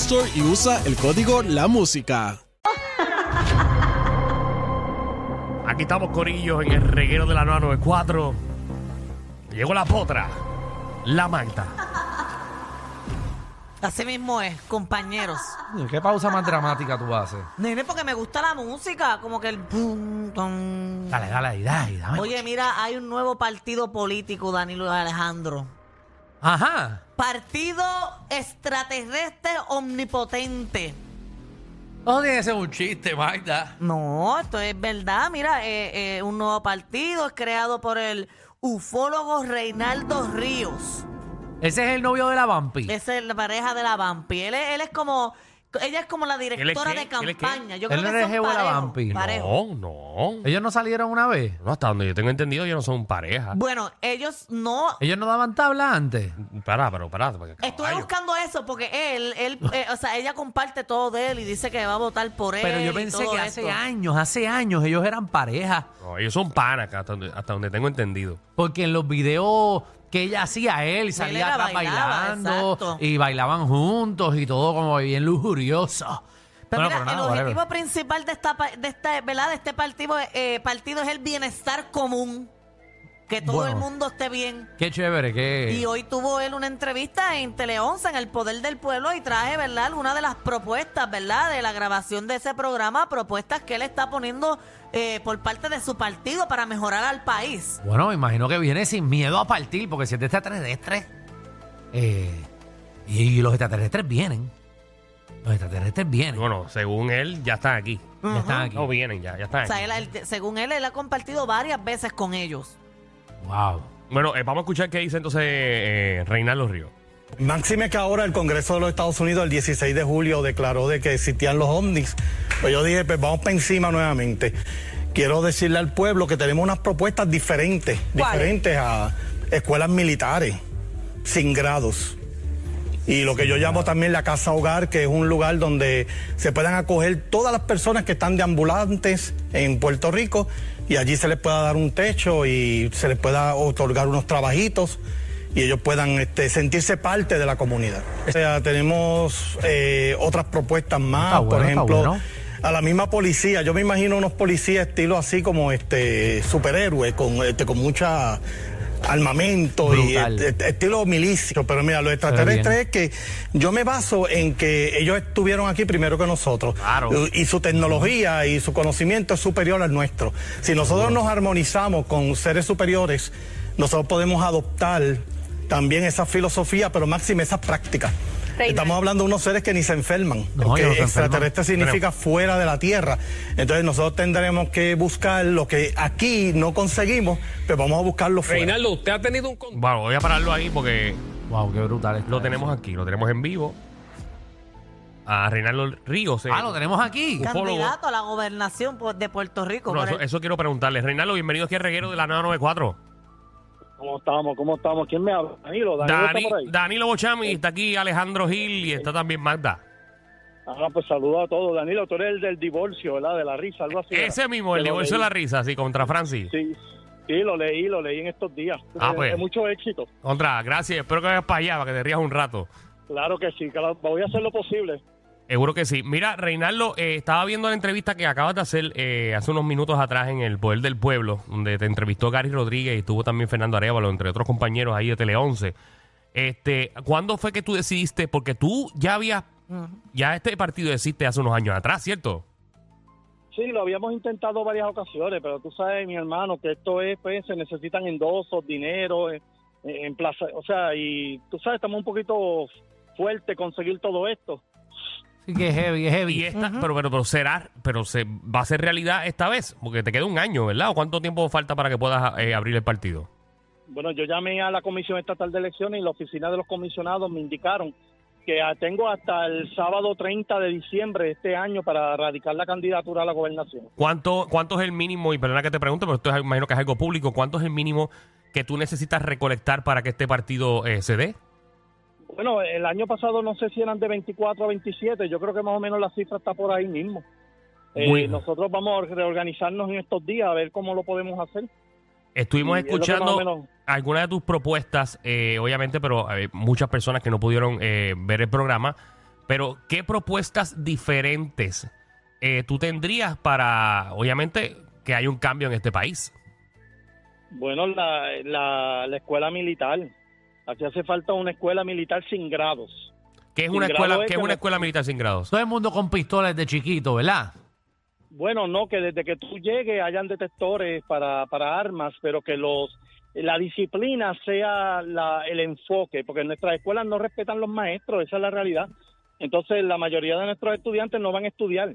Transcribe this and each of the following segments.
Store y usa el código La Música. Aquí estamos, Corillos, en el reguero de la 994. Llegó la potra, la Magda. Así mismo es, compañeros. ¿Qué pausa más dramática tú haces? Nene, porque me gusta la música, como que el... Dale, dale, ahí, dale, dame. Oye, mira, hay un nuevo partido político, Danilo Alejandro. Ajá. Partido extraterrestre omnipotente. No tiene que ser un chiste, Magda. No, esto es verdad. Mira, eh, eh, un nuevo partido es creado por el ufólogo Reinaldo Ríos. Ese es el novio de la vampi. Esa es la pareja de la Vampi. Él es, él es como... Ella es como la directora qué? de ¿Él es qué? campaña. Yo Él creo no que es son jevo de la parejos, Vampi. parejos. No, no. Ellos no salieron una vez. No, hasta donde yo tengo entendido, ellos no son pareja. Bueno, ellos no Ellos no daban tabla antes. Pará, pero pará. porque, Estuve caballo. buscando eso porque él, él eh, o sea, ella comparte todo de él y dice que va a votar por él. Pero yo y pensé todo que hace esto. años, hace años, ellos eran pareja. No, ellos son panas, hasta donde, hasta donde tengo entendido. Porque en los videos que ella hacía él salía era atrás bailaba, bailando exacto. y bailaban juntos y todo como bien lujurioso. Pero Bueno, mira, pero el objetivo whatever. principal de esta, pa- de este, ¿verdad? De este partido, eh, partido es el bienestar común. Que todo Bueno. el mundo esté bien. Qué chévere, qué... Y hoy tuvo él una entrevista en Tele 11, en El Poder del Pueblo, y traje, ¿verdad?, algunas de las propuestas, ¿verdad?, de la grabación de ese programa, propuestas que él está poniendo eh, por parte de su partido para mejorar al país. Bueno, me imagino que viene sin miedo a partir, porque si es de extraterrestres, eh, y los extraterrestres vienen. Los extraterrestres vienen. Bueno, según él, ya están aquí. Ya están aquí. No vienen ya, ya están O sea, aquí. él- él- según él, él ha compartido varias veces con ellos. Wow. Bueno, eh, vamos a escuchar qué dice entonces eh, Reinaldo Río. Máxime que ahora el Congreso de los Estados Unidos el 16 de julio declaró de que existían los ovnis. Pues yo dije, pues vamos para encima nuevamente. Quiero decirle al pueblo que tenemos unas propuestas diferentes, diferentes a escuelas militares, sin grados. Y lo que yo llamo también la casa hogar, que es un lugar donde se puedan acoger todas las personas que están deambulantes en Puerto Rico y allí se les pueda dar un techo y se les pueda otorgar unos trabajitos y ellos puedan este, sentirse parte de la comunidad. O sea, tenemos eh, otras propuestas más, bueno, por ejemplo, bueno. a la misma policía. Yo me imagino unos policías estilo así como este superhéroes, con, este, con mucha armamento y estilo milicio. Pero mira, lo extraterrestre es que yo me baso en que ellos estuvieron aquí primero que nosotros. Claro. Y su tecnología y su conocimiento es superior al nuestro. Si nosotros nos armonizamos con seres superiores, nosotros podemos adoptar también esa filosofía, pero máxima esa Estamos hablando de unos seres que ni se enferman, No, porque ellos no se extraterrestre significa fuera de la Tierra. Entonces nosotros tendremos que buscar lo que aquí no conseguimos, pero vamos a buscarlo fuera. Reinaldo, usted ha tenido un Bueno, voy a pararlo ahí porque Wow, qué brutal. lo eso. tenemos aquí, lo tenemos en vivo. A Reinaldo Ríos. eh. Ah, lo tenemos aquí. Ufólogo. Candidato a la gobernación de Puerto Rico. No, eso, el- eso quiero preguntarle. Reinaldo, bienvenido aquí al reguero de la 994. ¿Cómo estamos? ¿Cómo estamos? ¿Quién me habla? Danilo, Danilo Dani, está por ahí. Danilo Bochami, está aquí Alejandro Gil y está también Magda. Ah, pues saludo a todos. Danilo, tú eres el del divorcio, ¿verdad? De la risa, algo así. Ese ¿verdad? mismo, el divorcio de la risa, sí, contra Francis. Sí, sí, lo leí, lo leí en estos días. Ah, Eh, pues. de mucho éxito. Contra, gracias. Espero que vayas para allá, para que te rías un rato. Claro que sí, claro, voy a hacer lo posible. Seguro que sí. Mira, Reinaldo, eh, estaba viendo la entrevista que acabas de hacer eh, hace unos minutos atrás en El Poder del Pueblo, donde te entrevistó Gary Rodríguez y estuvo también Fernando Arevalo, entre otros compañeros ahí de Tele 11. Este, ¿Cuándo fue que tú decidiste? Porque tú ya habías, ya este partido existe hace unos años atrás, ¿cierto? Sí, lo habíamos intentado varias ocasiones, pero tú sabes, mi hermano, que esto es, pues, se necesitan endosos, dinero, en, en plaza, o sea, y tú sabes, estamos un poquito fuerte conseguir todo esto. Sí que es heavy, es heavy. Y esta, pero, pero, pero será, pero se va a ser realidad esta vez, porque te queda un año, ¿verdad? ¿O cuánto tiempo falta para que puedas eh, abrir el partido? Bueno, yo llamé a la Comisión Estatal de Elecciones y la oficina de los comisionados me indicaron que tengo hasta el sábado 30 de diciembre de este año para radicar la candidatura a la gobernación. ¿Cuánto, cuánto es el mínimo? Y perdona que te pregunte, pero esto es, imagino que es algo público. ¿Cuánto es el mínimo que tú necesitas recolectar para que este partido eh, se dé? Bueno, el año pasado no sé si eran de 24 a 27, yo creo que más o menos la cifra está por ahí mismo. Eh, nosotros vamos a reorganizarnos en estos días a ver cómo lo podemos hacer. Estuvimos escuchando algunas de tus propuestas, eh, obviamente, pero hay muchas personas que no pudieron eh, ver el programa. Pero, ¿qué propuestas diferentes eh, tú tendrías para, obviamente, que haya un cambio en este país? Bueno, la, la, la escuela militar. Aquí hace falta una escuela militar sin grados. ¿Qué es Sin una escuela, es qué es que una escuela militar sin grados? Todo el mundo con pistolas de chiquito, ¿verdad? Bueno, no, que desde que tú llegues hayan detectores para, para armas, pero que los la disciplina sea la, el enfoque, porque en nuestras escuelas no respetan los maestros, esa es la realidad. Entonces, la mayoría de nuestros estudiantes no van a estudiar.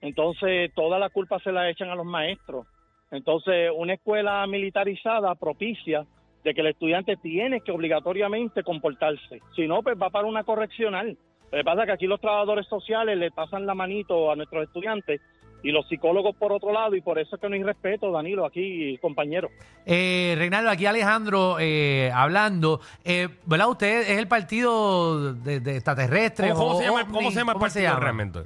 Entonces, toda la culpa se la echan a los maestros. Entonces, una escuela militarizada propicia de que el estudiante tiene que obligatoriamente comportarse. Si no, pues va para una correccional. Lo que pasa es que aquí los trabajadores sociales le pasan la manito a nuestros estudiantes y los psicólogos por otro lado, y por eso es que no hay respeto, Danilo, aquí, compañero. Eh, Reinaldo, aquí Alejandro eh, hablando. Eh, ¿Verdad? Usted es el partido de, de extraterrestres. ¿Cómo, cómo o se llama, ovni, cómo se llama el ¿cómo se partido llama? realmente?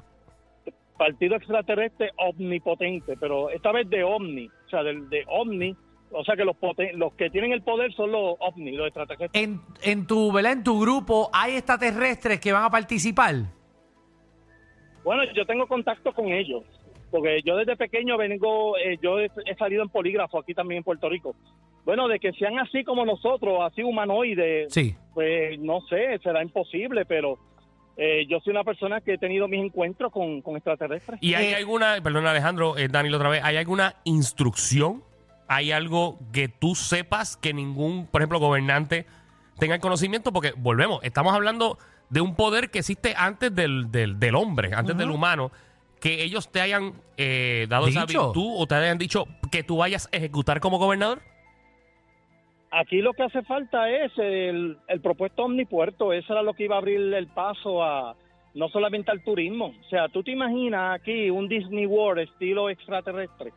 Partido extraterrestre omnipotente, pero esta vez de ovni, o sea, del- de, ovni, o sea que los, poten- los que tienen el poder son los ovni, los extraterrestres. En, en tu, ¿verdad? En tu grupo hay extraterrestres que van a participar. Bueno, yo tengo contacto con ellos, porque yo desde pequeño vengo, eh, yo he, he salido en polígrafo aquí también en Puerto Rico. Bueno, de que sean así como nosotros, así humanoides, Sí. pues no sé, será imposible, pero eh, yo soy una persona que he tenido mis encuentros con, con extraterrestres. ¿Y hay Eh, alguna, perdón Alejandro, eh, Danilo otra vez, ¿hay alguna instrucción? ¿Hay algo que tú sepas que ningún, por ejemplo, gobernante tenga el conocimiento? Porque volvemos, estamos hablando de un poder que existe antes del, del, del hombre, antes del humano, que ellos te hayan eh, dado esa virtud o te hayan dicho que tú vayas a ejecutar como gobernador. Aquí lo que hace falta es el, el propuesto omnipuerto, eso era lo que iba a abrir el paso a no solamente al turismo, o sea, tú te imaginas aquí un Disney World estilo extraterrestre.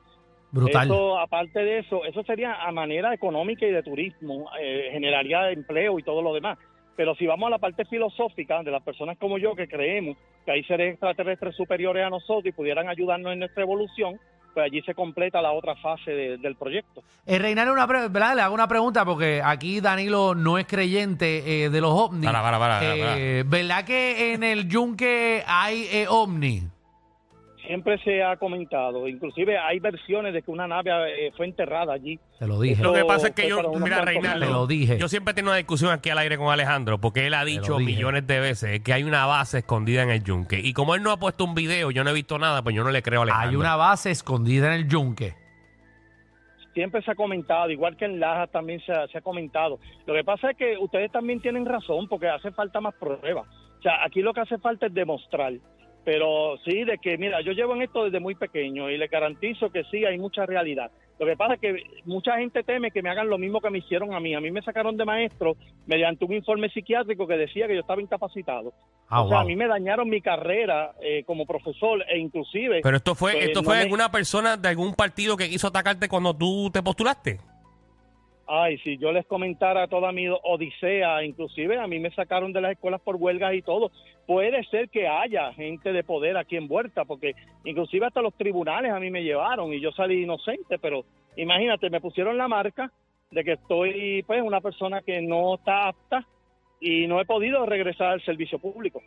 Brutal. Eso, aparte de eso, eso sería a manera económica y de turismo, eh, generaría empleo y todo lo demás. Pero si vamos a la parte filosófica de las personas como yo que creemos que hay seres extraterrestres superiores a nosotros y pudieran ayudarnos en nuestra evolución, pues allí se completa la otra fase de- del proyecto. Eh, Reinaldo, una pre- ¿verdad? le hago una pregunta porque aquí Danilo no es creyente eh, de los ovnis. Para, para, para, para, Eh, ¿Verdad que en el yunque hay eh, ovni? Siempre se ha comentado, inclusive hay versiones de que una nave eh, fue enterrada allí. Te lo dije. Lo que pasa es que yo, mira, Reinaldo, Te lo dije. yo siempre tengo una discusión aquí al aire con Alejandro, porque él ha dicho millones de veces que hay una base escondida en el yunque. Y como él no ha puesto un video, yo no he visto nada, pues yo no le creo a Alejandro. Hay una base escondida en el yunque. siempre se ha comentado, igual que en Laja también se ha, se ha comentado. Lo que pasa es que ustedes también tienen razón porque hace falta más pruebas. O sea, aquí lo que hace falta es demostrar. Pero sí, de que, mira, yo llevo en esto desde muy pequeño y le garantizo que sí, hay mucha realidad. Lo que pasa es que mucha gente teme que me hagan lo mismo que me hicieron a mí. A mí me sacaron de maestro mediante un informe psiquiátrico que decía que yo estaba incapacitado. Ah, o sea, wow. a mí me dañaron mi carrera eh, como profesor e inclusive... Pero esto fue, pues, esto no fue me- alguna persona de algún partido que quiso atacarte cuando tú te postulaste. Ay, si yo les comentara toda mi odisea, inclusive a mí me sacaron de las escuelas por huelgas y todo. Puede ser que haya gente de poder aquí envuelta, porque inclusive hasta los tribunales a mí me llevaron y yo salí inocente, pero imagínate, me pusieron la marca de que estoy, pues, una persona que no está apta y no he podido regresar al servicio público.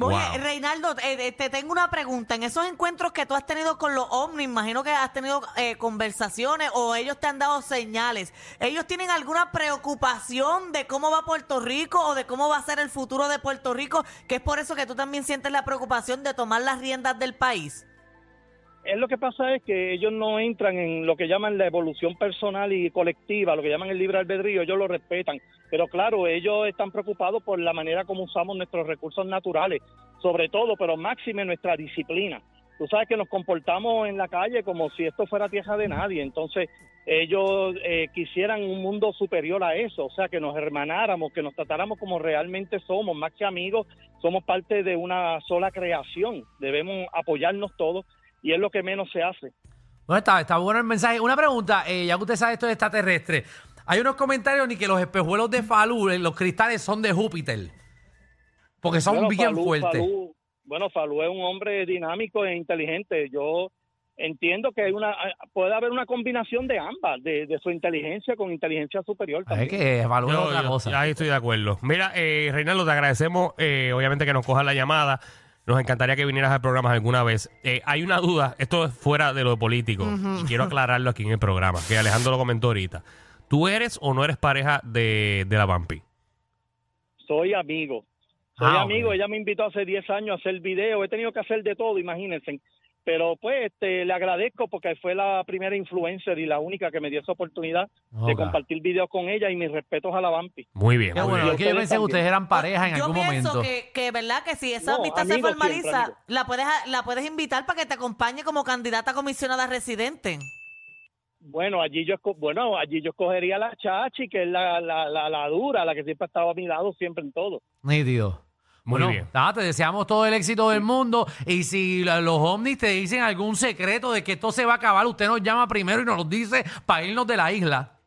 Oye, Wow. Reinaldo, eh, eh, te tengo una pregunta. En esos encuentros que tú has tenido con los ovnis, imagino que has tenido eh, conversaciones o ellos te han dado señales. ¿Ellos tienen alguna preocupación de cómo va Puerto Rico o de cómo va a ser el futuro de Puerto Rico? Que es por eso que tú también sientes la preocupación de tomar las riendas del país. Es lo que pasa es que ellos no entran en lo que llaman la evolución personal y colectiva, lo que llaman el libre albedrío, ellos lo respetan. Pero claro, ellos están preocupados por la manera como usamos nuestros recursos naturales, sobre todo, pero máxime nuestra disciplina. Tú sabes que nos comportamos en la calle como si esto fuera tierra de nadie, entonces ellos eh, quisieran un mundo superior a eso, o sea, que nos hermanáramos, que nos tratáramos como realmente somos, más que amigos, somos parte de una sola creación, debemos apoyarnos todos y es lo que menos se hace. ¿Dónde está? Está bueno el mensaje. Una pregunta, eh, ya que usted sabe esto de extraterrestre. Hay unos comentarios ni que los espejuelos de Falú, eh, los cristales son de Júpiter. Porque son Bueno, bien Falú- fuertes. Falú- bueno, Falú es un hombre dinámico e inteligente. Yo entiendo que hay una puede haber una combinación de ambas, de, de su inteligencia con inteligencia superior. Es también. que Falú es Yo- otra cosa. Ahí estoy de acuerdo. Mira, eh, Reinaldo, te agradecemos, eh, obviamente, que nos cojas la llamada. Nos encantaría que vinieras al programa alguna vez. Eh, hay una duda, esto es fuera de lo político, y quiero aclararlo aquí en el programa, que Alejandro lo comentó ahorita. ¿Tú eres o no eres pareja de, de la Vampi? Soy amigo. Soy Ah, amigo. Ella me invitó hace 10 años a hacer video. He tenido que hacer de todo, imagínense. Pero pues este, le agradezco porque fue la primera influencer y la única que me dio esa oportunidad de Ok. compartir videos con ella y mis respetos a la Vampi. Muy bien, muy bueno, bien. es que yo pensé que ustedes eran pareja en Yo algún pienso momento. que, que, ¿verdad? Que si esa No, amistad se formaliza, siempre, la puedes, la puedes invitar para que te acompañe como candidata a comisionada residente. Bueno, allí yo esco- bueno, allí yo escogería a la Chachi, que es la, la, la, la dura, la que siempre ha estado a mi lado siempre en todo. Nítido. Muy Bueno, bien. nada, te deseamos todo el éxito del mundo. Y si la- los ovnis te dicen algún secreto de que esto se va a acabar, usted nos llama primero y nos lo dice para irnos de la isla.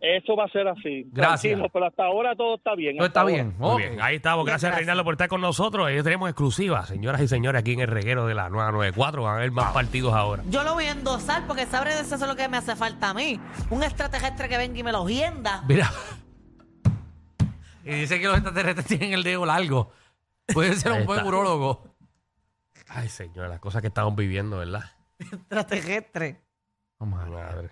Eso va a ser así. Gracias. Tranquilo, pero hasta ahora todo está bien. Todo hasta está ahora. bien. Muy Ok. bien, ahí estamos. Gracias, Gracias. Reinaldo, por estar con nosotros. Ahí tenemos exclusiva, señoras y señores, aquí en el reguero de la 994. Van a haber más partidos ahora. Yo lo voy a endosar porque sabré de eso es lo que me hace falta a mí. Un extraterrestre que venga y me lo hienda. Mira. Y dice que los extraterrestres tienen el dedo largo. Puede ser Ahí un buen está. urólogo. Ay, señora, las cosas que estamos viviendo, ¿verdad? Extraterrestre. Ver. Madre.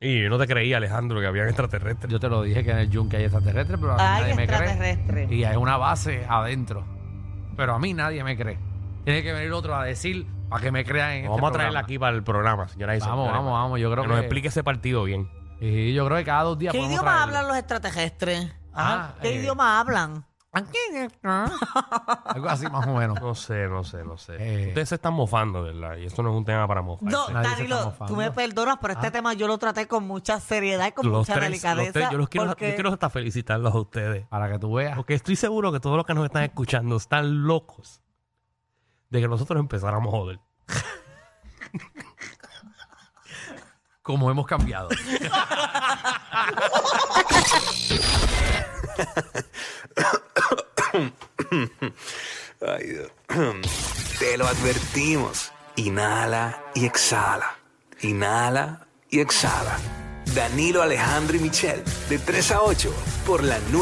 Y yo no te creía, Alejandro, que habían extraterrestres. Yo te lo dije que en el yunque hay extraterrestres, pero a mí nadie me cree. extraterrestre. Y hay una base adentro. Pero a mí nadie me cree. Tiene que venir otro a decir para que me crean en Vamos este a traerla programa. aquí para el programa, señoras y Vamos, señores. vamos, vamos. Yo creo que que, nos explique ese partido bien. Y yo creo que cada dos días ¿Qué podemos idioma traerlo. hablan los extraterrestres? Ah, ¿Qué eh, idioma hablan? Algo así más o menos. No sé, no sé, no sé. Eh. Ustedes se están mofando, ¿verdad? Y esto no es un tema para mofarse. No, Nadie se está Danilo, mofando. tú me perdonas, pero este Ah. tema yo lo traté con mucha seriedad y con Los mucha tres, delicadeza. los tres, yo los quiero, porque- yo quiero hasta felicitarlos a ustedes. Para que tú veas. Porque estoy seguro que todos los que nos están escuchando están locos de que nosotros empezáramos a joder. Cómo hemos cambiado. Ay, Dios. Te lo advertimos. Inhala y exhala. Inhala y exhala. Danilo Alejandro y Michel, de 3 a 8, por la 9.